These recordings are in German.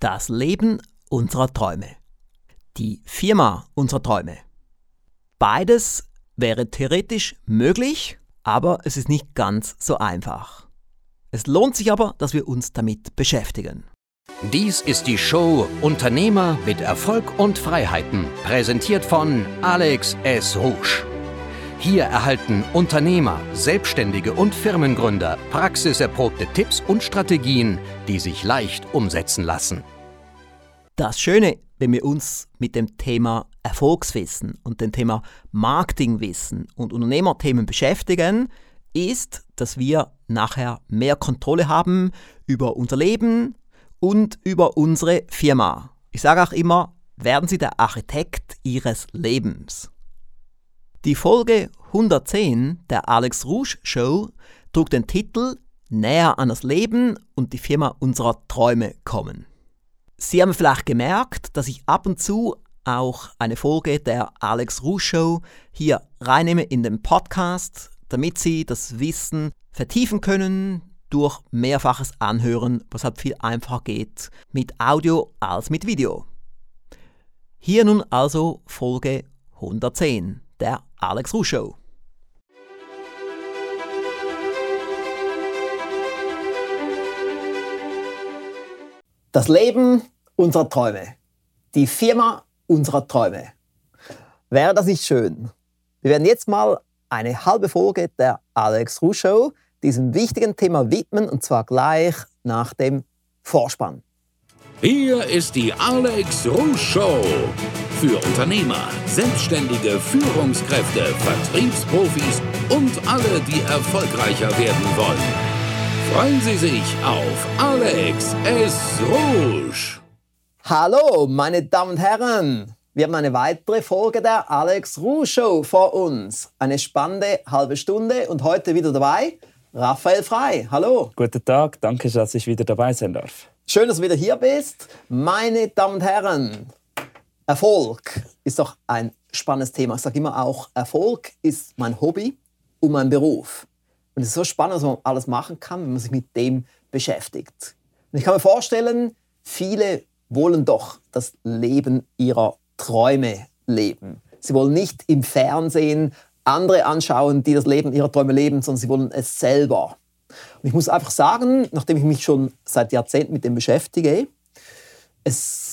Das Leben unserer Träume. Die Firma unserer Träume. Beides wäre theoretisch möglich, aber es ist nicht ganz so einfach. Es lohnt sich aber, dass wir uns damit beschäftigen. Dies ist die Show Unternehmer mit Erfolg und Freiheiten, präsentiert von Alex S. Rouge. Hier erhalten Unternehmer, Selbstständige und Firmengründer praxiserprobte Tipps und Strategien, die sich leicht umsetzen lassen. Das Schöne, wenn wir uns mit dem Thema Erfolgswissen und dem Thema Marketingwissen und Unternehmerthemen beschäftigen, ist, dass wir nachher mehr Kontrolle haben über unser Leben und über unsere Firma. Ich sage auch immer, werden Sie der Architekt Ihres Lebens. Die Folge 110 der Alex Rouge Show trug den Titel Näher an das Leben und die Firma unserer Träume kommen. Sie haben vielleicht gemerkt, dass ich ab und zu auch eine Folge der Alex Rouge Show hier reinnehme in den Podcast, damit Sie das Wissen vertiefen können durch mehrfaches Anhören, was halt viel einfacher geht mit Audio als mit Video. Hier nun also Folge 110 der Alex Rouge Show. Das Leben unserer Träume. Die Firma unserer Träume. Wäre das nicht schön? Wir werden jetzt mal eine halbe Folge der Alex Rouge Show diesem wichtigen Thema widmen und zwar gleich nach dem Vorspann. Hier ist die Alex Rouge Show. Für Unternehmer, Selbstständige, Führungskräfte, Vertriebsprofis und alle, die erfolgreicher werden wollen. Freuen Sie sich auf Alex S. Rouge. Hallo, meine Damen und Herren. Wir haben eine weitere Folge der Alex Rouge Show vor uns. Eine spannende halbe Stunde und heute wieder dabei Raphael Frei. Hallo. Guten Tag, danke, dass ich wieder dabei sein darf. Schön, dass du wieder hier bist. Meine Damen und Herren, Erfolg ist doch ein spannendes Thema. Ich sage immer auch, Erfolg ist mein Hobby und mein Beruf. Und es ist so spannend, was man alles machen kann, wenn man sich mit dem beschäftigt. Und ich kann mir vorstellen, viele wollen doch das Leben ihrer Träume leben. Sie wollen nicht im Fernsehen andere anschauen, die das Leben ihrer Träume leben, sondern sie wollen es selber. Und ich muss einfach sagen, nachdem ich mich schon seit Jahrzehnten mit dem beschäftige, es,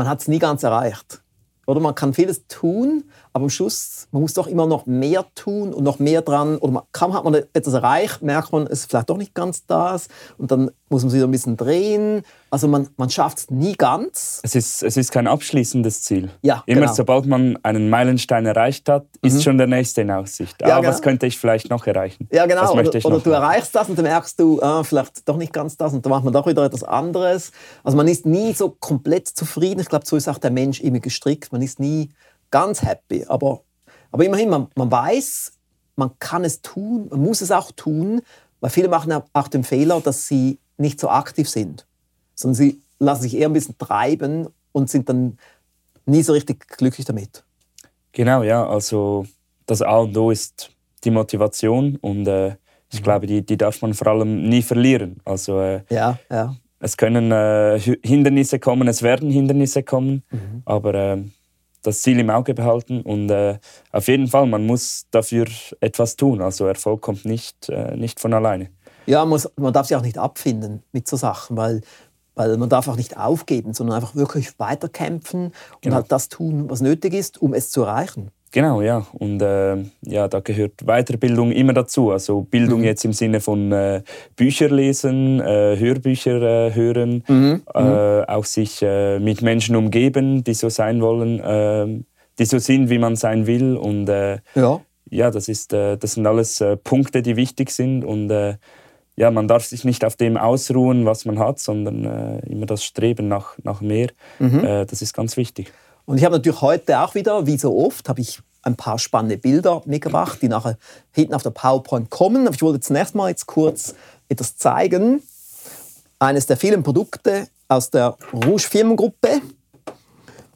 man hat es nie ganz erreicht. Oder man kann vieles tun, aber am Schluss, man muss doch immer noch mehr tun und noch mehr dran. Oder man, kaum hat man etwas erreicht, merkt man, es ist vielleicht doch nicht ganz das. Und dann muss man sich wieder ein bisschen drehen. Also man, man schafft es nie ganz. Es ist, es ist kein abschließendes Ziel. Ja, Immer genau. sobald man einen Meilenstein erreicht hat, ist Mhm. schon der nächste in Aussicht. Ja, ah, genau. was könnte ich vielleicht noch erreichen? Ja, genau. Was möchte ich oder noch oder du machen? erreichst das und dann merkst du, ah, vielleicht doch nicht ganz das und dann macht man doch wieder etwas anderes. Also man ist nie so komplett zufrieden. Ich glaube, so ist auch der Mensch immer gestrickt. Man ist nie ganz happy. Aber, aber immerhin, man, man weiß, man kann es tun, man muss es auch tun, weil viele machen auch den Fehler, dass sie nicht so aktiv sind, sondern sie lassen sich eher ein bisschen treiben und sind dann nie so richtig glücklich damit. Genau, ja. Also das A und O ist die Motivation und äh, ich Mhm. glaube, die, die darf man vor allem nie verlieren. Also äh, Ja, ja. es können äh, Hindernisse kommen, es werden Hindernisse kommen, Mhm. aber äh, das Ziel im Auge behalten und äh, auf jeden Fall, man muss dafür etwas tun. Also Erfolg kommt nicht, äh, nicht von alleine. Ja, man, muss, man darf sich auch nicht abfinden mit so Sachen, weil, weil man darf auch nicht aufgeben, sondern einfach wirklich weiterkämpfen und Genau. halt das tun, was nötig ist, um es zu erreichen. Genau, ja. Und äh, ja, da gehört Weiterbildung immer dazu. Also Bildung Mhm. jetzt im Sinne von äh, Bücher lesen, äh, Hörbücher äh, hören, Mhm. Äh, auch sich äh, mit Menschen umgeben, die so sein wollen, äh, die so sind, wie man sein will. Und Ja. ja, das, ist, das sind alles Punkte, die wichtig sind. Und ja, man darf sich nicht auf dem ausruhen, was man hat, sondern immer das Streben nach, nach mehr. Mhm. Das ist ganz wichtig. Und ich habe natürlich heute auch wieder, wie so oft, habe ich ein paar spannende Bilder mitgebracht, die nachher hinten auf der PowerPoint kommen. Aber ich wollte zunächst mal jetzt kurz etwas zeigen. Eines der vielen Produkte aus der Rouge Firmengruppe.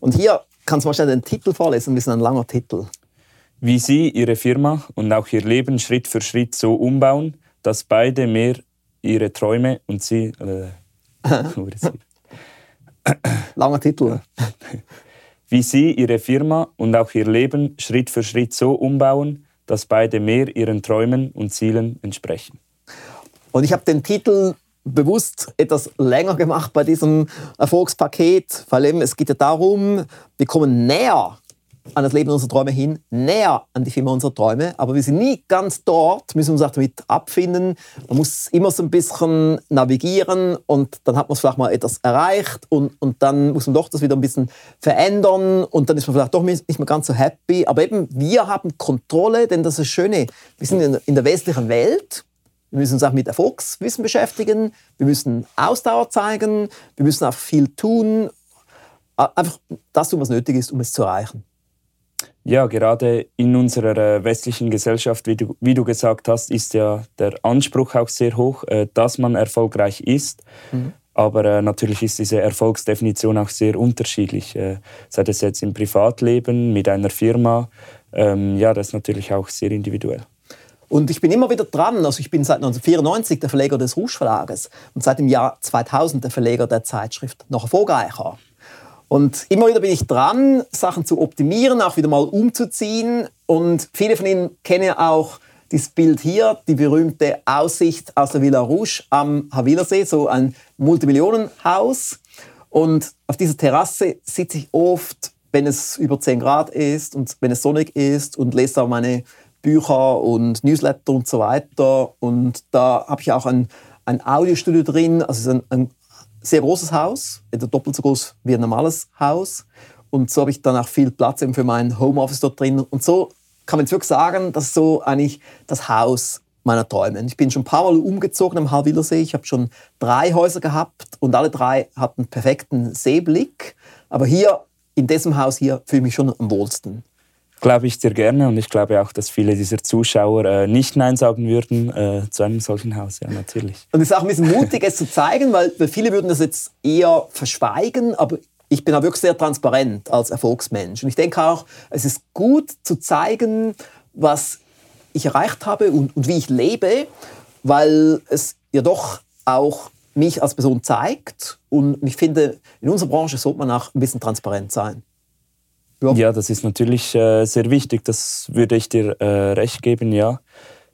Und hier kannst du mal schnell den Titel vorlesen, das ist ein langer Titel. wie Sie Ihre Firma und auch Ihr Leben Schritt für Schritt so umbauen, dass beide mehr Ihre Träume und Sie, äh, Langer Titel. Wie Sie Ihre Firma und auch Ihr Leben Schritt für Schritt so umbauen, dass beide mehr Ihren Träumen und Zielen entsprechen. Und ich habe den Titel bewusst etwas länger gemacht bei diesem Erfolgspaket, weil eben es geht ja darum, wir kommen näher an das Leben unserer Träume hin, näher an die Firma unserer Träume, aber wir sind nie ganz dort, müssen uns auch damit abfinden. Man muss immer so ein bisschen navigieren und dann hat man vielleicht mal etwas erreicht und, und dann muss man doch das wieder ein bisschen verändern und dann ist man vielleicht doch nicht mehr ganz so happy. Aber eben, wir haben Kontrolle, denn das ist das Schöne, wir sind in der westlichen Welt, wir müssen uns auch mit Erfolgswissen beschäftigen, wir müssen Ausdauer zeigen, wir müssen auch viel tun, einfach das tun, was nötig ist, um es zu erreichen. Ja, gerade in unserer äh, westlichen Gesellschaft, wie du, wie du gesagt hast, ist ja der Anspruch auch sehr hoch, äh, dass man erfolgreich ist. Mhm. Aber äh, natürlich ist diese Erfolgsdefinition auch sehr unterschiedlich. sei das jetzt im Privatleben, mit einer Firma, ähm, ja, das ist natürlich auch sehr individuell. Und ich bin immer wieder dran, also ich bin seit 1994 der Verleger des Rouge Verlages und seit dem Jahr 2000 der Verleger der Zeitschrift Noch erfolgreicher. Und immer wieder bin ich dran, Sachen zu optimieren, auch wieder mal umzuziehen. Und viele von Ihnen kennen auch dieses Bild hier, die berühmte Aussicht aus der Villa Rouge am Havillersee, so ein Multimillionenhaus. Und auf dieser Terrasse sitze ich oft, wenn es über 10 Grad ist und wenn es sonnig ist und lese da meine Bücher und Newsletter und so weiter. Und da habe ich auch ein, ein Audiostudio drin, also ein, ein sehr großes Haus, etwa doppelt so groß wie ein normales Haus. Und so habe ich dann auch viel Platz eben für mein Homeoffice dort drin. Und so kann man jetzt wirklich sagen, das ist so eigentlich das Haus meiner Träume. Ich bin schon ein paar Mal umgezogen am Halbwillersee. Ich habe schon drei Häuser gehabt und alle drei hatten perfekten Seeblick. Aber hier, in diesem Haus hier, fühle ich mich schon am wohlsten glaube ich dir gerne und ich glaube auch, dass viele dieser Zuschauer äh, nicht Nein sagen würden äh, zu einem solchen Haus, ja, natürlich. Und es ist auch ein bisschen mutig, es zu zeigen, weil, weil viele würden das jetzt eher verschweigen, aber ich bin auch wirklich sehr transparent als Erfolgsmensch. Und ich denke auch, es ist gut zu zeigen, was ich erreicht habe und, und wie ich lebe, weil es ja doch auch mich als Person zeigt. Und ich finde, in unserer Branche sollte man auch ein bisschen transparent sein. Ja, ja das ist natürlich äh, sehr wichtig. Das würde ich dir äh, recht geben, ja.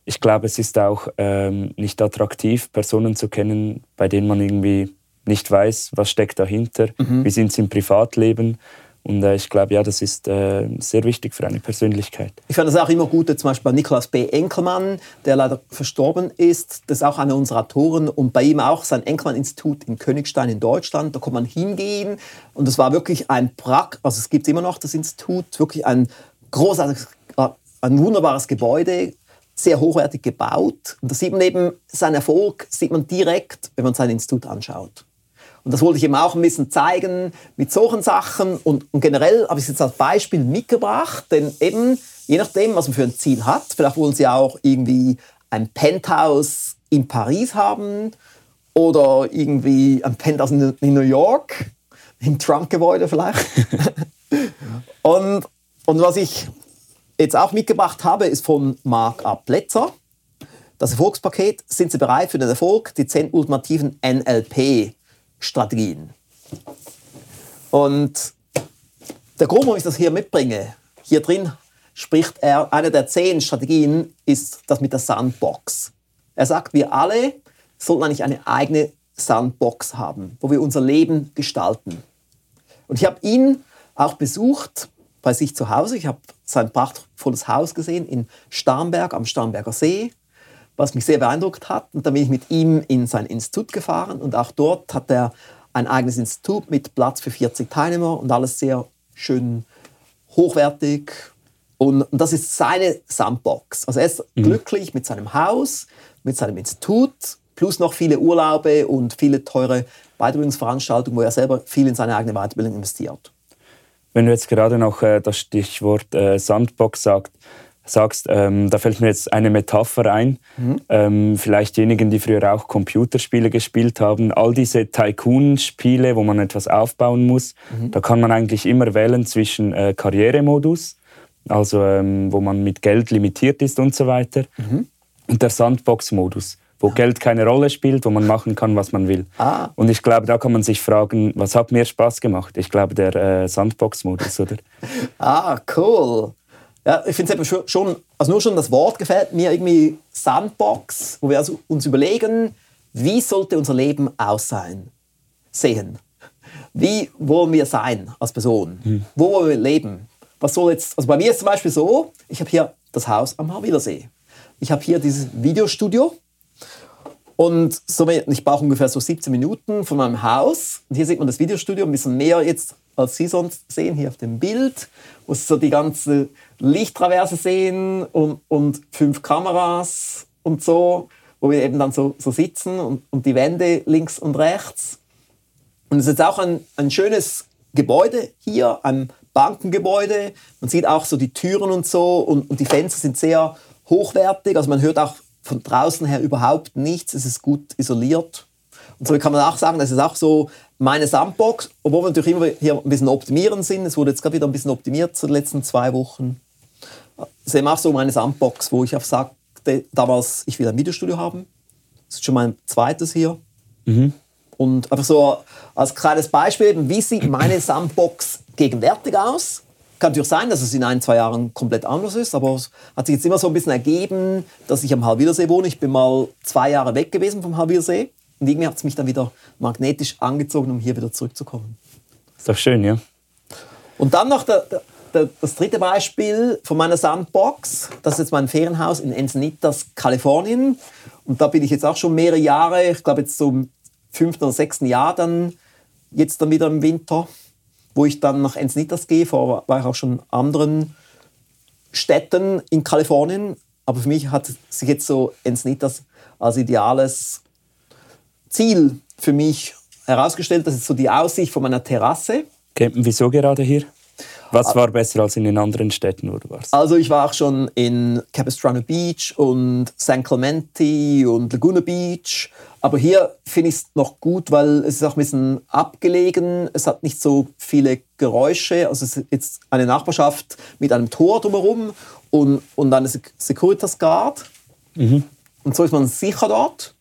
Ich glaube, es ist auch ähm, nicht attraktiv, Personen zu kennen, bei denen man irgendwie nicht weiß, was steckt dahinter, mhm. wie sind sie im Privatleben. Und äh, ich glaube, ja, das ist äh, sehr wichtig für eine Persönlichkeit. Ich fand es auch immer gut, zum Beispiel bei Niklas B. Enkelmann, der leider verstorben ist. Das ist auch einer unserer Autoren. Und bei ihm auch sein Enkelmann-Institut in Königstein in Deutschland. Da konnte man hingehen. Und das war wirklich ein Prack, also es gibt immer noch das Institut, wirklich ein großartiges, äh, ein wunderbares Gebäude, sehr hochwertig gebaut. Und da sieht man eben seinen Erfolg, sieht man direkt, wenn man sein Institut anschaut. Und das wollte ich eben auch ein bisschen zeigen mit solchen Sachen. Und, und generell habe ich es jetzt als Beispiel mitgebracht, denn eben, je nachdem, was man für ein Ziel hat, vielleicht wollen Sie auch irgendwie ein Penthouse in Paris haben oder irgendwie ein Penthouse in, in New York, im Trump-Gebäude vielleicht. und, und was ich jetzt auch mitgebracht habe, ist von Marc A. Plätzer. Das Erfolgspaket, sind Sie bereit für den Erfolg? Die 10 ultimativen NLP Strategien. Und der Grund, warum ich das hier mitbringe, hier drin spricht er, eine der zehn Strategien ist das mit der Sandbox. Er sagt, wir alle sollten eigentlich eine eigene Sandbox haben, wo wir unser Leben gestalten. Und ich habe ihn auch besucht bei sich zu Hause. Ich habe sein prachtvolles Haus gesehen in Starnberg am Starnberger See was mich sehr beeindruckt hat. Und dann bin ich mit ihm in sein Institut gefahren und auch dort hat er ein eigenes Institut mit Platz für 40 Teilnehmer und alles sehr schön hochwertig. Und, und das ist seine Sandbox. Also er ist mhm. glücklich mit seinem Haus, mit seinem Institut, plus noch viele Urlaube und viele teure Weiterbildungsveranstaltungen, wo er selber viel in seine eigene Weiterbildung investiert. Wenn du jetzt gerade noch äh, das Stichwort äh, Sandbox sagst, sagst, ähm, da fällt mir jetzt eine Metapher ein. Mhm. Ähm, vielleicht diejenigen, die früher auch Computerspiele gespielt haben, all diese Tycoon-Spiele, wo man etwas aufbauen muss, mhm. da kann man eigentlich immer wählen zwischen äh, Karrieremodus, also ähm, wo man mit Geld limitiert ist und so weiter, mhm. und der Sandbox-Modus, wo Geld keine Rolle spielt, wo man machen kann, was man will. Ah. Und ich glaube, da kann man sich fragen, was hat mir Spaß gemacht? Ich glaube, der äh, Sandbox-Modus, oder? Ah, cool. Ja, ich finde es schon, also nur schon das Wort gefällt mir irgendwie Sandbox, wo wir also uns überlegen, wie sollte unser Leben aussehen, sehen. Wie wollen wir sein als Person? Hm. Wo wollen wir leben? Was soll jetzt, also bei mir ist zum Beispiel so, ich habe hier das Haus am Harwilersee. Ich habe hier dieses Videostudio und ich brauche ungefähr so 17 Minuten von meinem Haus. Und hier sieht man das Videostudio ein bisschen mehr jetzt, als Sie sonst sehen, hier auf dem Bild, wo Sie so die ganze Lichttraverse sehen und, und fünf Kameras und so, wo wir eben dann so, so sitzen und, und die Wände links und rechts. Und es ist jetzt auch ein, ein schönes Gebäude hier, ein Bankengebäude. Man sieht auch so die Türen und so und, und die Fenster sind sehr hochwertig. Also man hört auch von draußen her überhaupt nichts. Es ist gut isoliert. Und so kann man auch sagen, das ist auch so meine Sandbox, obwohl wir natürlich immer hier ein bisschen optimieren sind. Es wurde jetzt gerade wieder ein bisschen optimiert zu den letzten zwei Wochen. Das ist eben auch so meine Sandbox, wo ich auch sagte, damals, ich will ein Videostudio haben. Das ist schon mein zweites hier. Mhm. Und einfach so als kleines Beispiel, wie sieht meine Sandbox gegenwärtig aus? Kann natürlich sein, dass es in ein, zwei Jahren komplett anders ist, aber es hat sich jetzt immer so ein bisschen ergeben, dass ich am Halwilersee wohne. Ich bin mal zwei Jahre weg gewesen vom Halwilersee und irgendwie hat es mich dann wieder magnetisch angezogen, um hier wieder zurückzukommen. Ist doch schön, ja. Und dann noch der, der, das dritte Beispiel von meiner Sandbox. Das ist jetzt mein Ferienhaus in Encinitas, Kalifornien. Und da bin ich jetzt auch schon mehrere Jahre, ich glaube jetzt so im fünften oder sechsten Jahr dann, jetzt dann wieder im Winter, wo ich dann nach Encinitas gehe. Vorher war ich auch schon in anderen Städten in Kalifornien. Aber für mich hat sich jetzt so Encinitas als ideales Ziel für mich herausgestellt. Das ist so die Aussicht von meiner Terrasse. Okay, wieso gerade hier? Was war besser als in den anderen Städten, wo du warst? Also ich war auch schon in Capistrano Beach und San Clemente und Laguna Beach. Aber hier finde ich es noch gut, weil es ist auch ein bisschen abgelegen. Es hat nicht so viele Geräusche. Also es ist jetzt eine Nachbarschaft mit einem Tor drumherum und, und eine Securitas Guard. Mhm. Und so ist man sicher dort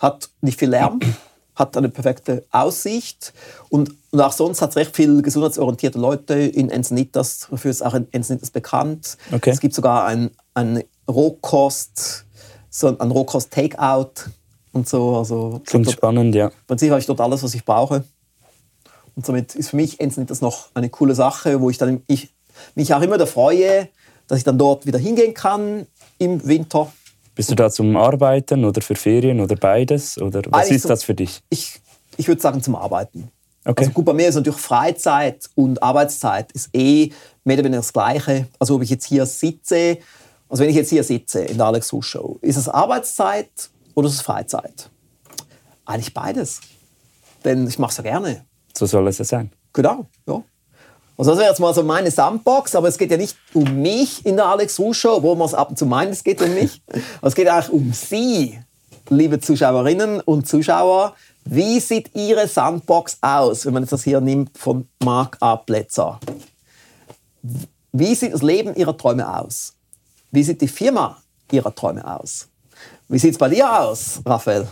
hat nicht viel Lärm, hat eine perfekte Aussicht und, und auch sonst hat es recht viel gesundheitsorientierte Leute in Encinitas. Dafür ist auch Encinitas bekannt. Okay. Es gibt sogar ein, ein Rohkost, so ein Rohkost-Takeout und so. Also, Klingt dort, spannend, ja. Im Prinzip habe ich dort alles, was ich brauche. Und somit ist für mich Encinitas noch eine coole Sache, wo ich dann ich, mich auch immer da freue, dass ich dann dort wieder hingehen kann im Winter bist du da zum Arbeiten oder für Ferien oder beides? Oder was Eigentlich ist das für dich? Ich, ich würde sagen zum Arbeiten. Okay. Also gut, bei mir ist natürlich Freizeit und Arbeitszeit ist eh mehr oder weniger das Gleiche. Also ob ich jetzt hier sitze, also wenn ich jetzt hier sitze in der Alex Rusch Show, ist es Arbeitszeit oder ist es Freizeit? Eigentlich beides. Denn ich mache es ja gerne. So soll es ja sein. Genau, ja. Also das wäre jetzt mal so meine Sandbox, aber es geht ja nicht um mich in der Alex Ruh Show, obwohl man es ab und zu meint, es geht um mich. es geht eigentlich um Sie, liebe Zuschauerinnen und Zuschauer. Wie sieht Ihre Sandbox aus, wenn man jetzt das hier nimmt von Mark A. Plätzer? Wie sieht das Leben Ihrer Träume aus? Wie sieht die Firma Ihrer Träume aus? Wie sieht es bei dir aus, Raphael?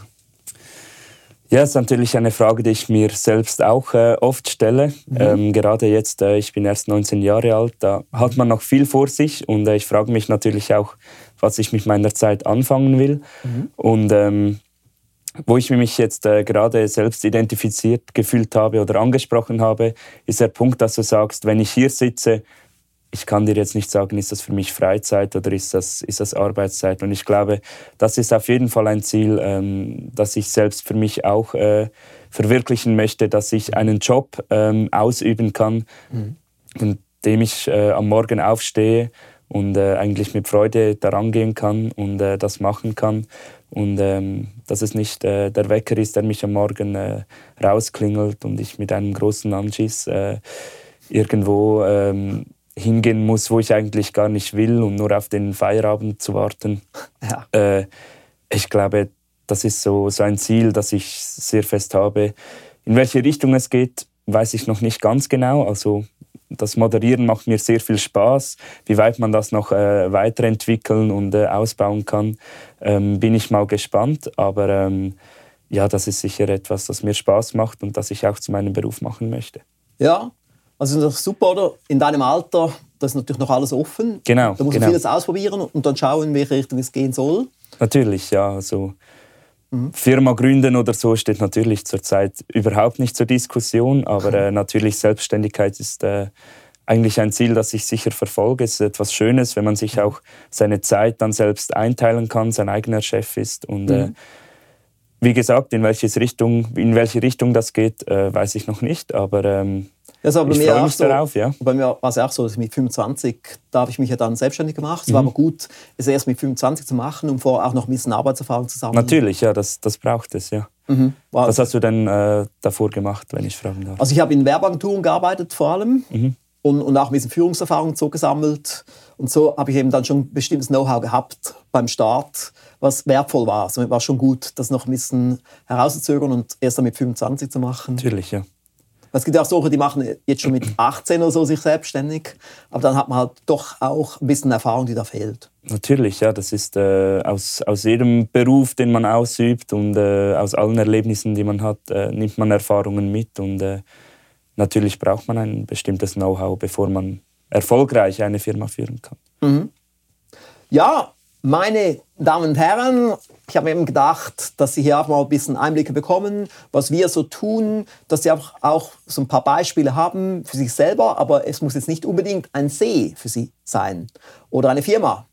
Ja, es ist natürlich eine Frage, die ich mir selbst auch äh, oft stelle. Mhm. Ähm, gerade jetzt, äh, ich bin erst 19 Jahre alt, da hat man noch viel vor sich und äh, ich frage mich natürlich auch, was ich mit meiner Zeit anfangen will. Mhm. Und ähm, wo ich mich jetzt äh, gerade selbst identifiziert gefühlt habe oder angesprochen habe, ist der Punkt, dass du sagst, wenn ich hier sitze, ich kann dir jetzt nicht sagen, ist das für mich Freizeit oder ist das, ist das Arbeitszeit. Und ich glaube, das ist auf jeden Fall ein Ziel, ähm, das ich selbst für mich auch äh, verwirklichen möchte, dass ich einen Job ähm, ausüben kann, mhm. in dem ich äh, am Morgen aufstehe und äh, eigentlich mit Freude daran gehen kann und äh, das machen kann. Und ähm, dass es nicht äh, der Wecker ist, der mich am Morgen äh, rausklingelt und ich mit einem großen Anschiss irgendwo ähm, hingehen muss, wo ich eigentlich gar nicht will und nur auf den Feierabend zu warten. Ja. Äh, ich glaube, das ist so, so ein Ziel, das ich sehr fest habe. In welche Richtung es geht, weiß ich noch nicht ganz genau. Also das Moderieren macht mir sehr viel Spaß. Wie weit man das noch äh, weiterentwickeln und äh, ausbauen kann, ähm, bin ich mal gespannt. Aber ähm, ja, das ist sicher etwas, das mir Spaß macht und das ich auch zu meinem Beruf machen möchte. Ja, also das ist super, oder? In deinem Alter, das ist natürlich noch alles offen. Genau. Da musst genau. du vieles ausprobieren und dann schauen, in welche Richtung es gehen soll. Natürlich, ja. Also mhm. Firma gründen oder so steht natürlich zurzeit überhaupt nicht zur Diskussion, aber äh, natürlich Selbstständigkeit ist äh, eigentlich ein Ziel, das ich sicher verfolge. Es ist etwas Schönes, wenn man sich mhm. auch seine Zeit dann selbst einteilen kann, sein eigener Chef ist und äh, mhm. äh, wie gesagt, in, welches Richtung, in welche Richtung das geht, äh, weiß ich noch nicht. Aber ähm, war bei ich freue mich so, darauf. Ja. Bei mir war es auch so, dass mit 25 da habe ich mich ja dann selbstständig gemacht. Es mhm. war aber gut, es erst mit 25 zu machen, um vorher auch noch ein bisschen Arbeitserfahrung zu sammeln. Natürlich, ja, das, das braucht es, ja. Mhm. Was hast du denn äh, davor gemacht, wenn ich fragen darf? Also ich habe in Werbeagenturen gearbeitet vor allem mhm. und, und auch ein bisschen Führungserfahrung so gesammelt. Und so habe ich eben dann schon bestimmtes Know-how gehabt beim Start was wertvoll war. Also es war schon gut, das noch ein bisschen herauszuzögern und erst dann mit 25 zu machen. Natürlich, ja. Es gibt auch solche, die machen jetzt schon mit 18 oder so sich selbstständig, aber dann hat man halt doch auch ein bisschen Erfahrung, die da fehlt. Natürlich, ja, das ist äh, aus, aus jedem Beruf, den man ausübt und äh, aus allen Erlebnissen, die man hat, äh, nimmt man Erfahrungen mit und äh, natürlich braucht man ein bestimmtes Know-how, bevor man erfolgreich eine Firma führen kann. Mhm. Ja, meine Damen und Herren, ich habe eben gedacht, dass Sie hier auch mal ein bisschen Einblicke bekommen, was wir so tun, dass Sie auch, auch so ein paar Beispiele haben für sich selber, aber es muss jetzt nicht unbedingt ein See für Sie sein oder eine Firma.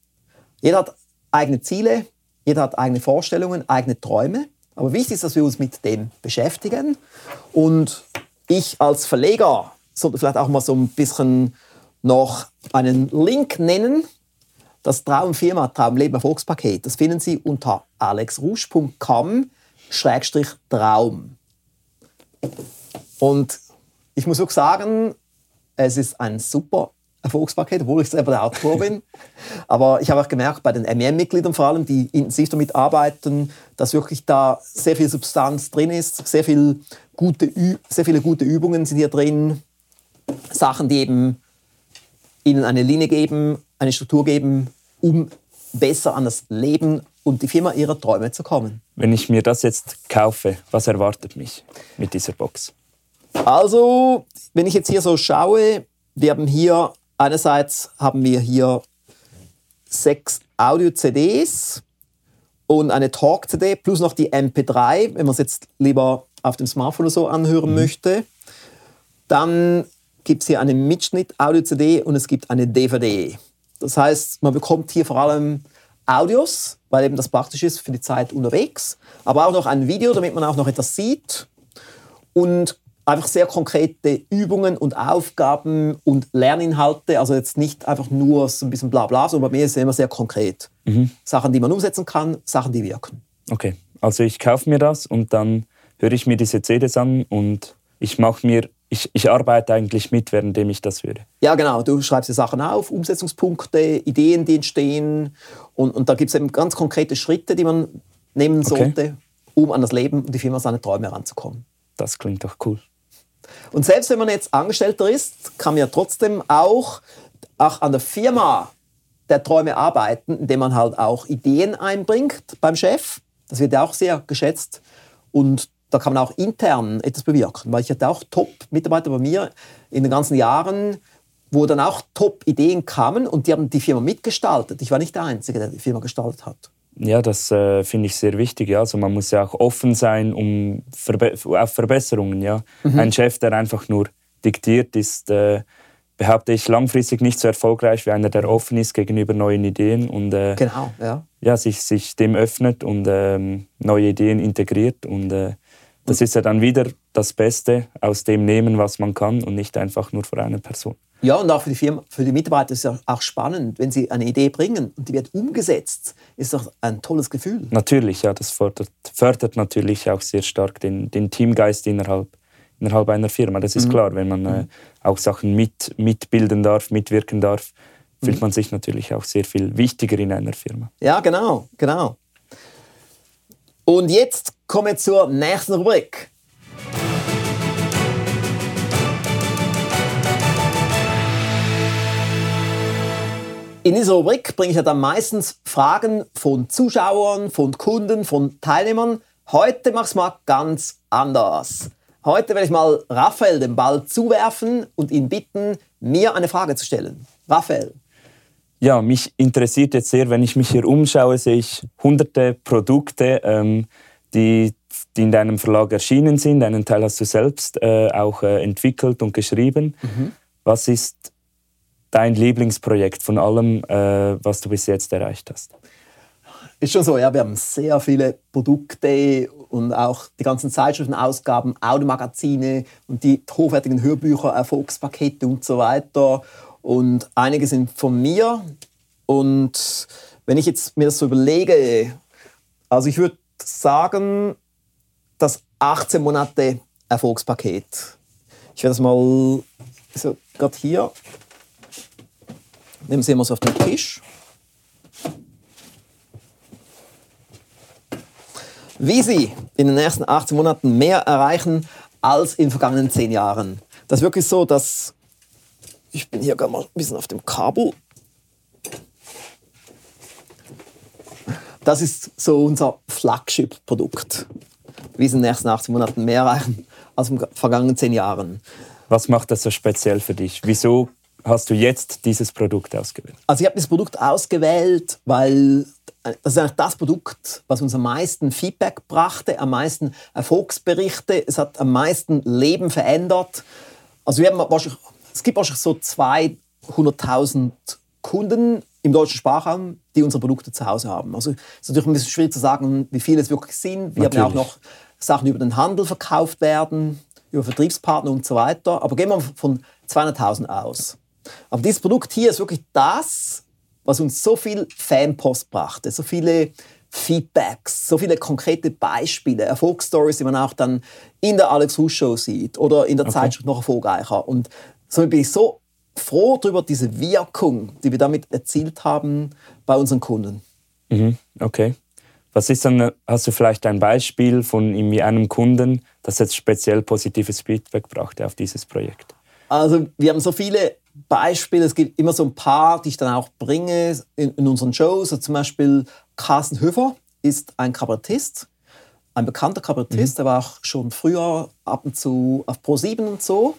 Jeder hat eigene Ziele, jeder hat eigene Vorstellungen, eigene Träume, aber wichtig ist, dass wir uns mit dem beschäftigen und ich als Verleger sollte vielleicht auch mal so ein bisschen noch einen Link nennen das Traumfirma Traumleben Erfolgspaket, das finden Sie unter alexrusch.com-traum. Und ich muss auch sagen, es ist ein super Erfolgspaket, obwohl ich selber der Autor bin. Aber ich habe auch gemerkt, bei den MEM-Mitgliedern vor allem, die intensiv damit arbeiten, dass wirklich da sehr viel Substanz drin ist, sehr, viel gute, sehr viele gute Übungen sind hier drin, Sachen, die eben ihnen eine Linie geben, eine Struktur geben, um besser an das Leben und die Firma ihrer Träume zu kommen. Wenn ich mir das jetzt kaufe, was erwartet mich mit dieser Box? Also, wenn ich jetzt hier so schaue, wir haben hier einerseits haben wir hier sechs Audio-CDs und eine Talk-CD plus noch die MP3, wenn man es jetzt lieber auf dem Smartphone oder so anhören mhm. möchte. Dann gibt es hier eine Mitschnitt-Audio-CD und es gibt eine DVD. Das heißt, man bekommt hier vor allem Audios, weil eben das praktisch ist für die Zeit unterwegs, aber auch noch ein Video, damit man auch noch etwas sieht und einfach sehr konkrete Übungen und Aufgaben und Lerninhalte, also jetzt nicht einfach nur so ein bisschen bla bla, sondern bei mir ist es immer sehr konkret. Mhm. Sachen, die man umsetzen kann, Sachen, die wirken. Okay, also ich kaufe mir das und dann höre ich mir diese CDs an und ich mache mir ich, ich arbeite eigentlich mit, währenddem ich das würde. Ja, genau. Du schreibst die Sachen auf, Umsetzungspunkte, Ideen, die entstehen. Und, und da gibt es eben ganz konkrete Schritte, die man nehmen sollte, okay. um an das Leben und die Firma seine Träume heranzukommen. Das klingt doch cool. Und selbst wenn man jetzt Angestellter ist, kann man ja trotzdem auch, auch an der Firma der Träume arbeiten, indem man halt auch Ideen einbringt beim Chef. Das wird ja auch sehr geschätzt. Und da kann man auch intern etwas bewirken. Weil ich hatte auch Top-Mitarbeiter bei mir in den ganzen Jahren, wo dann auch Top-Ideen kamen und die haben die Firma mitgestaltet. Ich war nicht der Einzige, der die Firma gestaltet hat. Ja, das äh, finde ich sehr wichtig. Ja. Also man muss ja auch offen sein um Verbe auf Verbesserungen. Ja. Mhm. Ein Chef, der einfach nur diktiert, ist, äh, behaupte ich, langfristig nicht so erfolgreich wie einer, der offen ist gegenüber neuen Ideen und äh, genau, ja. Ja, sich, sich dem öffnet und ähm, neue Ideen integriert. Und äh, das ist ja dann wieder das Beste aus dem nehmen, was man kann und nicht einfach nur für eine Person. Ja, und auch für die, Firma, für die Mitarbeiter ist es auch spannend, wenn sie eine Idee bringen und die wird umgesetzt, ist doch ein tolles Gefühl. Natürlich, ja, das fördert, fördert natürlich auch sehr stark den, den Teamgeist innerhalb, innerhalb einer Firma. Das ist mhm. klar, wenn man äh, mhm. auch Sachen mit, mitbilden darf, mitwirken darf, fühlt mhm. man sich natürlich auch sehr viel wichtiger in einer Firma. Ja, genau, genau. Und jetzt kommen wir zur nächsten Rubrik. In dieser Rubrik bringe ich ja dann meistens Fragen von Zuschauern, von Kunden, von Teilnehmern. Heute mache ich es mal ganz anders. Heute werde ich mal Raphael den Ball zuwerfen und ihn bitten, mir eine Frage zu stellen. Raphael. Ja, mich interessiert jetzt sehr, wenn ich mich hier umschaue, sehe ich hunderte Produkte, ähm, die, die in deinem Verlag erschienen sind. Einen Teil hast du selbst äh, auch äh, entwickelt und geschrieben. Mhm. Was ist dein Lieblingsprojekt von allem, äh, was du bis jetzt erreicht hast? Ist schon so, ja. Wir haben sehr viele Produkte und auch die ganzen Zeitschriftenausgaben, Audiomagazine und die hochwertigen Hörbücher, Erfolgspakete und so weiter. Und einige sind von mir. Und wenn ich jetzt mir das so überlege, also ich würde sagen, das 18 Monate Erfolgspaket. Ich werde das mal so gerade hier Nehmen Sie mal es auf den Tisch. Wie Sie in den nächsten 18 Monaten mehr erreichen als in den vergangenen 10 Jahren. Das ist wirklich so, dass ich bin hier gerade mal ein bisschen auf dem Kabel. Das ist so unser Flagship-Produkt. Wie Sie in den nächsten 18 Monaten mehr erreichen als in den vergangenen 10 Jahren. Was macht das so speziell für dich? Wieso hast du jetzt dieses Produkt ausgewählt? Also ich habe dieses Produkt ausgewählt, weil das ist eigentlich das Produkt, was uns am meisten Feedback brachte, am meisten Erfolgsberichte, es hat am meisten Leben verändert. Also wir haben wahrscheinlich, es gibt wahrscheinlich so 200.000 Kunden im deutschen Sprachraum, die unsere Produkte zu Hause haben. Also es ist natürlich ein bisschen schwierig zu sagen, wie viele es wirklich sind. Wir natürlich. haben ja auch noch Sachen über den Handel verkauft werden, über Vertriebspartner und so weiter. Aber gehen wir von 200.000 aus. Aber dieses Produkt hier ist wirklich das, was uns so viel Fanpost brachte, so viele Feedbacks, so viele konkrete Beispiele, Erfolgsstories, die man auch dann in der Alex Husch Show sieht oder in der okay. Zeitschrift noch erfolgreicher. Und somit bin ich so froh darüber, diese Wirkung, die wir damit erzielt haben bei unseren Kunden. Mhm, okay. Was ist dann, hast du vielleicht ein Beispiel von einem Kunden, das jetzt speziell positives Feedback brachte auf dieses Projekt? Also wir haben so viele Beispiele, es gibt immer so ein paar, die ich dann auch bringe in, in unseren Shows. Also zum Beispiel Carsten Höfer ist ein Kabarettist, ein bekannter Kabarettist, mhm. der war auch schon früher ab und zu auf Pro7 und so.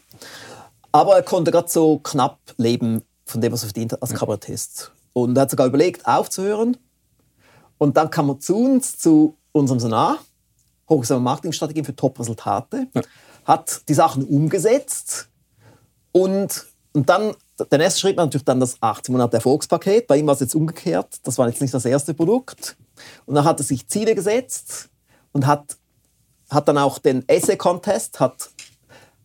Aber er konnte gerade so knapp leben von dem, was er verdient hat als Kabarettist. Und er hat sogar überlegt, aufzuhören. Und dann kam er zu uns, zu unserem Seminar, Hochsame Marketingstrategien für Top-Resultate, ja. hat die Sachen umgesetzt und und dann, der nächste Schritt war natürlich dann das 18 Monate Erfolgspaket. Bei ihm war es jetzt umgekehrt. Das war jetzt nicht das erste Produkt. Und dann hat er sich Ziele gesetzt und hat, hat dann auch den Essay-Contest, hat,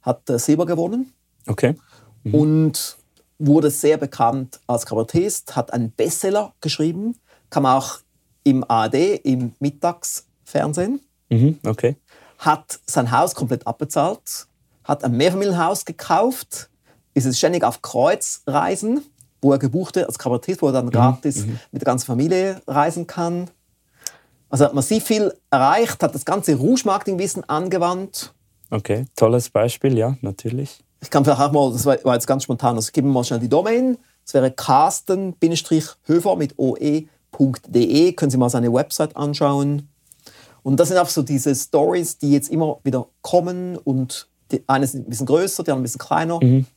hat Silber gewonnen. Okay. Mhm. Und wurde sehr bekannt als Kabarettist, hat einen Bestseller geschrieben, kam auch im ARD, im Mittagsfernsehen. Mhm, okay. Hat sein Haus komplett abbezahlt, hat ein Mehrfamilienhaus gekauft, ist es ständig auf Kreuzreisen, wo er gebuchte als Kabarettist, wo er dann mhm. gratis mhm. mit der ganzen Familie reisen kann. Also hat massiv viel erreicht, hat das ganze Rouge-Marketing-Wissen angewandt. Okay, tolles Beispiel, ja, natürlich. Ich kann vielleicht auch mal, das war jetzt ganz spontan, also ich gebe mal schnell die Domain. Das wäre carsten-höfer mit oe.de. Können Sie mal seine Website anschauen. Und das sind auch so diese Stories, die jetzt immer wieder kommen und die eine ist ein bisschen größer, die andere ein bisschen kleiner. Mhm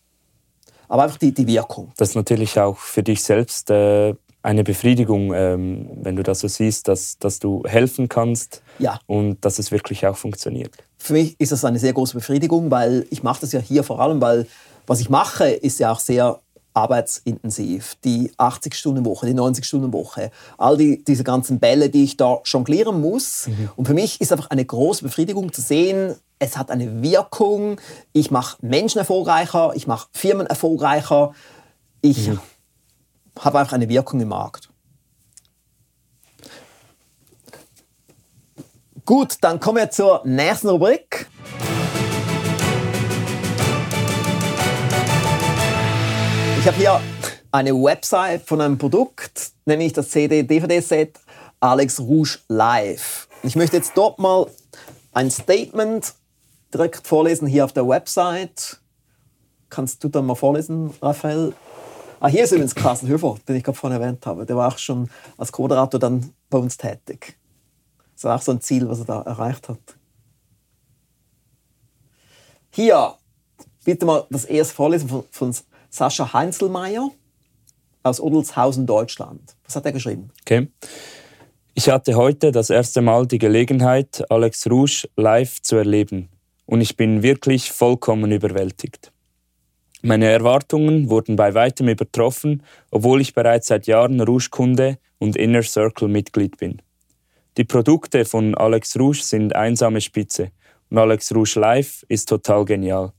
aber einfach die, die Wirkung. Das ist natürlich auch für dich selbst äh, eine Befriedigung, ähm, wenn du das so siehst, dass, dass du helfen kannst ja. und dass es wirklich auch funktioniert. Für mich ist das eine sehr große Befriedigung, weil ich mache das ja hier vor allem, weil was ich mache, ist ja auch sehr arbeitsintensiv. Die 80-Stunden-Woche, die 90-Stunden-Woche, all die, diese ganzen Bälle, die ich da jonglieren muss. Mhm. Und für mich ist einfach eine große Befriedigung zu sehen, es hat eine Wirkung. Ich mache Menschen erfolgreicher, ich mache Firmen erfolgreicher. Ich mhm. Habe einfach eine Wirkung im Markt. Gut, dann kommen wir zur nächsten Rubrik. Ich habe hier eine Website von einem Produkt, nämlich das CD-DVD-Set Alex Rouge Live. Ich möchte jetzt dort mal ein Statement direkt vorlesen hier auf der Website. Kannst du dann mal vorlesen, Raphael? Ah, hier ist übrigens Carsten Höfer, den ich gerade vorhin erwähnt habe. Der war auch schon als Co-Moderator dann bei uns tätig. Das war auch so ein Ziel, was er da erreicht hat. Hier, bitte mal das erste Vorlesen von, von Sascha Heinzelmeier aus Odelshausen, Deutschland. Was hat er geschrieben? Okay. Ich hatte heute das erste Mal die Gelegenheit, Alex Rouge live zu erleben. Und ich bin wirklich vollkommen überwältigt. Meine Erwartungen wurden bei weitem übertroffen, obwohl ich bereits seit Jahren Rouge-Kunde und Inner Circle-Mitglied bin. Die Produkte von Alex Rouge sind einsame Spitze und Alex Rouge Live ist total genial.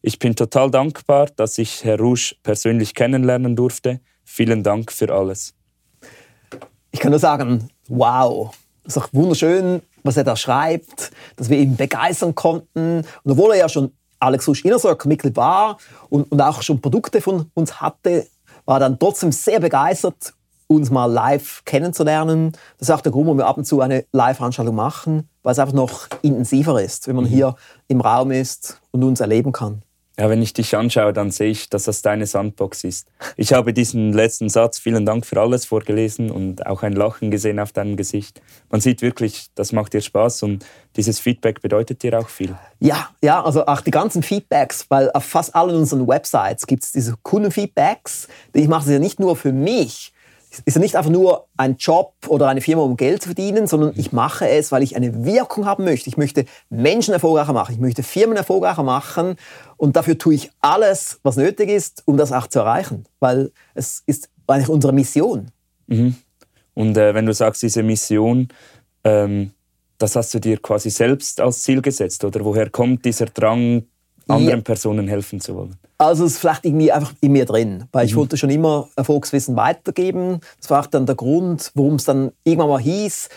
Ich bin total dankbar, dass ich Herr Rouge persönlich kennenlernen durfte. Vielen Dank für alles. Ich kann nur sagen, wow, das ist auch wunderschön, was er da schreibt, dass wir ihn begeistern konnten. Und obwohl er ja schon Alex Rouge Inner Circle Mitglied war und, und auch schon Produkte von uns hatte, war dann trotzdem sehr begeistert, uns mal live kennenzulernen. Das ist auch der Grund, warum wir ab und zu eine Live-Veranstaltung machen, weil es einfach noch intensiver ist, wenn man mhm. hier im Raum ist und uns erleben kann. Ja, wenn ich dich anschaue, dann sehe ich, dass das deine Sandbox ist. Ich habe diesen letzten Satz, vielen Dank für alles, vorgelesen und auch ein Lachen gesehen auf deinem Gesicht. Man sieht wirklich, das macht dir Spaß und dieses Feedback bedeutet dir auch viel. Ja, ja, also auch die ganzen Feedbacks, weil auf fast allen unseren Websites gibt es diese Kundenfeedbacks. Ich mache sie ja nicht nur für mich, ist ja nicht einfach nur ein Job oder eine Firma, um Geld zu verdienen, sondern ich mache es, weil ich eine Wirkung haben möchte. Ich möchte Menschen erfolgreicher machen, ich möchte Firmen erfolgreicher machen und dafür tue ich alles, was nötig ist, um das auch zu erreichen, weil es ist eigentlich unsere Mission. Mhm. Und äh, wenn du sagst, diese Mission, ähm, das hast du dir quasi selbst als Ziel gesetzt, oder woher kommt dieser Drang, anderen ja. Personen helfen zu wollen? Also es ist vielleicht irgendwie einfach in mir drin, weil ich mhm. wollte schon immer Erfolgswissen weitergeben. Das war auch dann der Grund, warum es dann irgendwann mal hieß,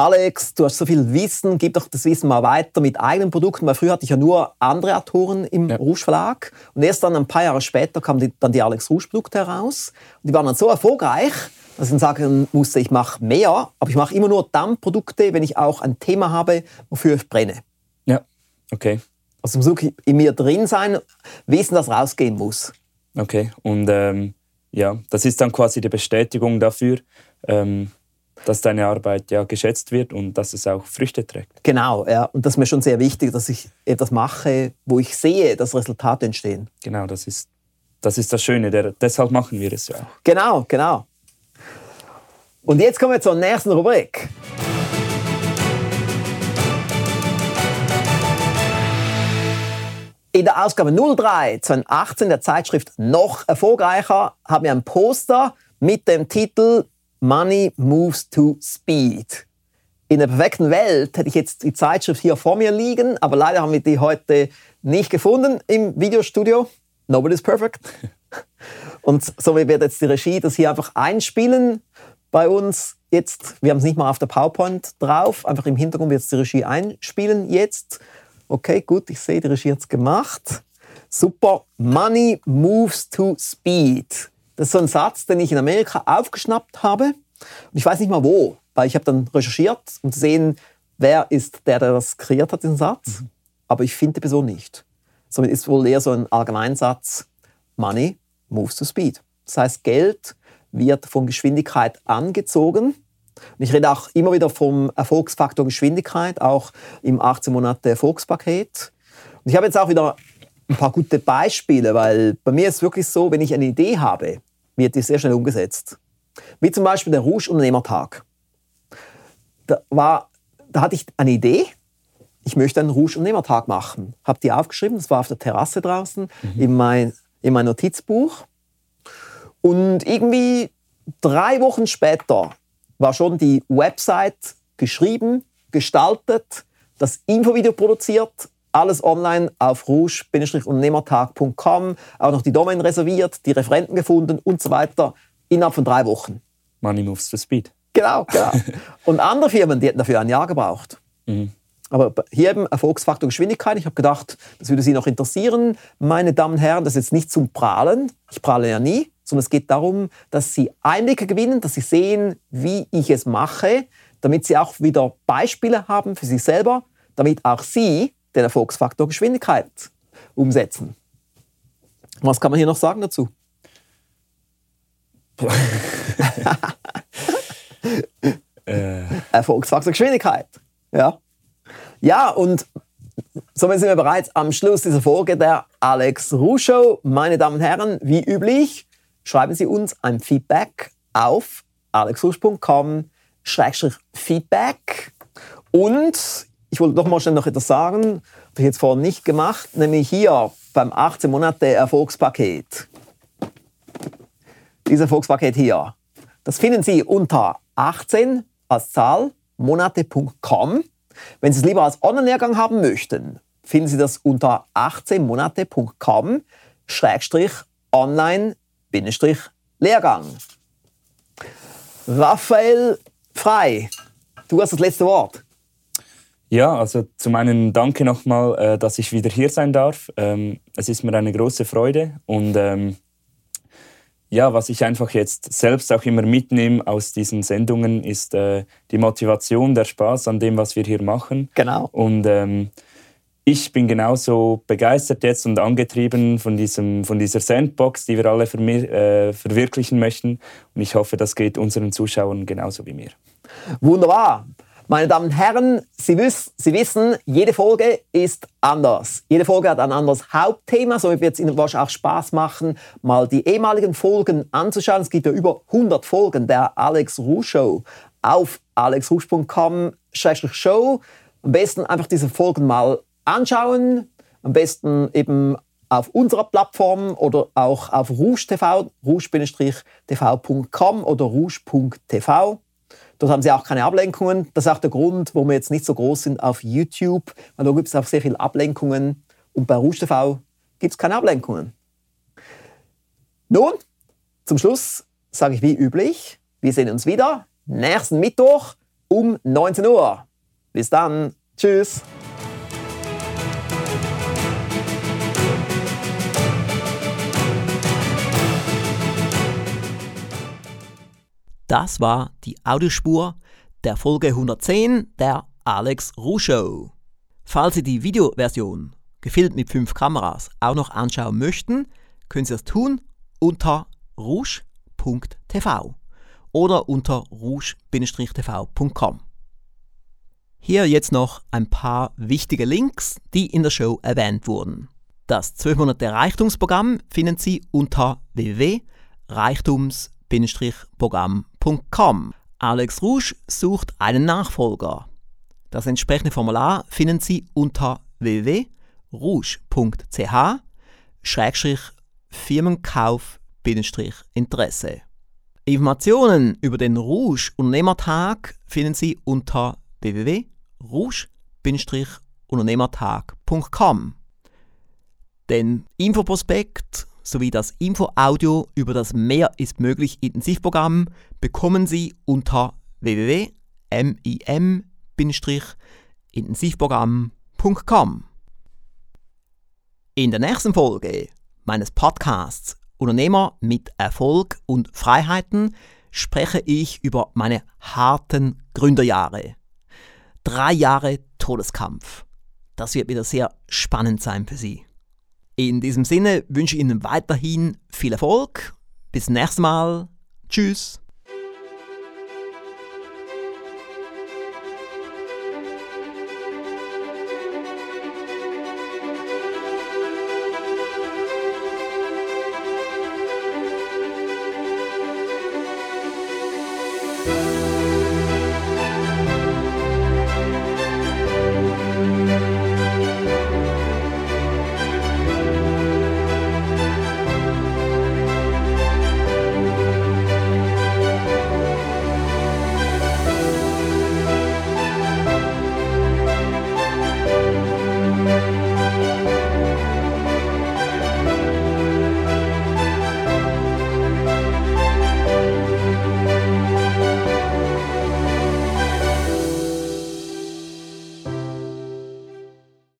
Alex, du hast so viel Wissen, gib doch das Wissen mal weiter mit eigenen Produkten, weil früher hatte ich ja nur andere Autoren im ja. Rouge Verlag und erst dann ein paar Jahre später kamen die, dann die Alex Rouge Produkte heraus und die waren dann so erfolgreich, dass ich dann sagen musste, ich mache mehr, aber ich mache immer nur dann Produkte, wenn ich auch ein Thema habe, wofür ich brenne. Ja, okay. Also muss wirklich in mir drin sein, wissen, dass rausgehen muss. Okay, und ähm, ja, das ist dann quasi die Bestätigung dafür, ähm, dass deine Arbeit ja geschätzt wird und dass es auch Früchte trägt. Genau, ja. Und das ist mir schon sehr wichtig, dass ich etwas mache, wo ich sehe, dass Resultate entstehen. Genau, das ist das, ist das Schöne. Der, deshalb machen wir es ja auch. Genau, genau. Und jetzt kommen wir zur nächsten Rubrik. In der Ausgabe 03 2018 der Zeitschrift Noch erfolgreicher haben wir ein Poster mit dem Titel Money Moves to Speed. In der perfekten Welt hätte ich jetzt die Zeitschrift hier vor mir liegen, aber leider haben wir die heute nicht gefunden im Videostudio. Nobody's perfect. Und so wird jetzt die Regie das hier einfach einspielen bei uns. Jetzt, wir haben es nicht mal auf der PowerPoint drauf, einfach im Hintergrund wird es die Regie einspielen jetzt. Okay, gut, ich sehe, die Regie hat es gemacht. Super. Money moves to speed. Das ist so ein Satz, den ich in Amerika aufgeschnappt habe. Und ich weiß nicht mal wo, weil ich habe dann recherchiert und gesehen, wer ist der, der das kreiert hat, diesen Satz. Mhm. Aber ich finde die Person nicht. Somit ist wohl eher so ein Allgemeinsatz, Money moves to speed. Das heißt, Geld wird von Geschwindigkeit angezogen und ich rede auch immer wieder vom Erfolgsfaktor Geschwindigkeit, auch im 18 Monate Erfolgspaket. Und ich habe jetzt auch wieder ein paar gute Beispiele, weil bei mir ist es wirklich so, wenn ich eine Idee habe, wird die sehr schnell umgesetzt. Wie zum Beispiel der Rouge Unternehmertag. Da, war, da hatte ich eine Idee, ich möchte einen Rouge Unternehmertag machen. Habe die aufgeschrieben, das war auf der Terrasse draußen mhm. in, mein, in mein Notizbuch. Und irgendwie drei Wochen später war schon die Website geschrieben, gestaltet, das Infovideo produziert, alles online auf rouge-unternehmertag.com, auch noch die Domain reserviert, die Referenten gefunden und so weiter, innerhalb von drei Wochen. Money moves to speed. Genau, genau. und andere Firmen, die hätten dafür ein Jahr gebraucht. Mhm. Aber hier eben Erfolgsfaktor Geschwindigkeit. Ich habe gedacht, das würde Sie noch interessieren. Meine Damen und Herren, das ist jetzt nicht zum Prahlen. Ich prahle ja nie sondern es geht darum, dass sie Einblicke gewinnen, dass sie sehen, wie ich es mache, damit sie auch wieder Beispiele haben für sich selber, damit auch sie den Erfolgsfaktor Geschwindigkeit umsetzen. Was kann man hier noch sagen dazu? äh. Erfolgsfaktor Geschwindigkeit. Ja. Ja, und somit sind wir bereits am Schluss dieser Folge der Alex Ruh Show. Meine Damen und Herren, wie üblich, schreiben Sie uns ein Feedback auf alexrusch.com-feedback. Und ich wollte doch mal schnell noch etwas sagen, habe ich jetzt vorhin nicht gemacht, nämlich hier beim 18 Monate Erfolgspaket. Dieses Erfolgspaket hier. Das finden Sie unter 18 als Zahl monate.com. Wenn Sie es lieber als Online-Lehrgang haben möchten, finden Sie das unter 18monate.com Online-Lehrgang. Raphael Frei, du hast das letzte Wort. Ja, also zum einen danke nochmal, äh, dass ich wieder hier sein darf. Ähm, es ist mir eine große Freude und ähm, ja, was ich einfach jetzt selbst auch immer mitnehme aus diesen Sendungen, ist äh, die Motivation, der Spaß an dem, was wir hier machen. Genau. Und ähm, ich bin genauso begeistert jetzt und angetrieben von, diesem, von dieser Sandbox, die wir alle äh, verwirklichen möchten. Und ich hoffe, das geht unseren Zuschauern genauso wie mir. Wunderbar. Meine Damen und Herren, Sie, wiss, Sie wissen, jede Folge ist anders. Jede Folge hat ein anderes Hauptthema, somit wird es Ihnen wahrscheinlich auch Spaß machen, mal die ehemaligen Folgen anzuschauen. Es gibt ja über 100 Folgen der Alex Ruh Show auf alexrusch.com-show. Am besten einfach diese Folgen mal anschauen, am besten eben auf unserer Plattform oder auch auf Rouge TV, rouge-tv.com oder rouge.tv. Dort haben sie auch keine Ablenkungen. Das ist auch der Grund, warum wir jetzt nicht so groß sind auf YouTube, weil da gibt es auch sehr viele Ablenkungen. Und bei Rouge TV gibt es keine Ablenkungen. Nun, zum Schluss sage ich wie üblich, wir sehen uns wieder nächsten Mittwoch um 19 Uhr. Bis dann. Tschüss. Das war die Audiospur der Folge 110 der Alex Ruh Show. Falls Sie die Videoversion, gefilmt mit fünf Kameras, auch noch anschauen möchten, können Sie das tun unter rouge.tv oder unter rouge-tv.com. Hier jetzt noch ein paar wichtige Links, die in der Show erwähnt wurden. Das 12 Monate Reichtumsprogramm finden Sie unter www.reichtums.com programm.com. Alex Rouge sucht einen Nachfolger. Das entsprechende Formular finden Sie unter www.rouge.ch Firmenkauf-Interesse. Informationen über den Rouge Unternehmertag finden Sie unter www.rouge-unternehmertag.com. Den Infoprospekt sowie das Info-Audio über das Mehr ist möglich Intensivprogramm bekommen Sie unter www.mim-intensivprogramm.com. In der nächsten Folge meines Podcasts Unternehmer mit Erfolg und Freiheiten spreche ich über meine harten Gründerjahre. Drei Jahre Todeskampf. Das wird wieder sehr spannend sein für Sie. In diesem Sinne wünsche ich Ihnen weiterhin viel Erfolg. Bis zum nächsten Mal. Tschüss.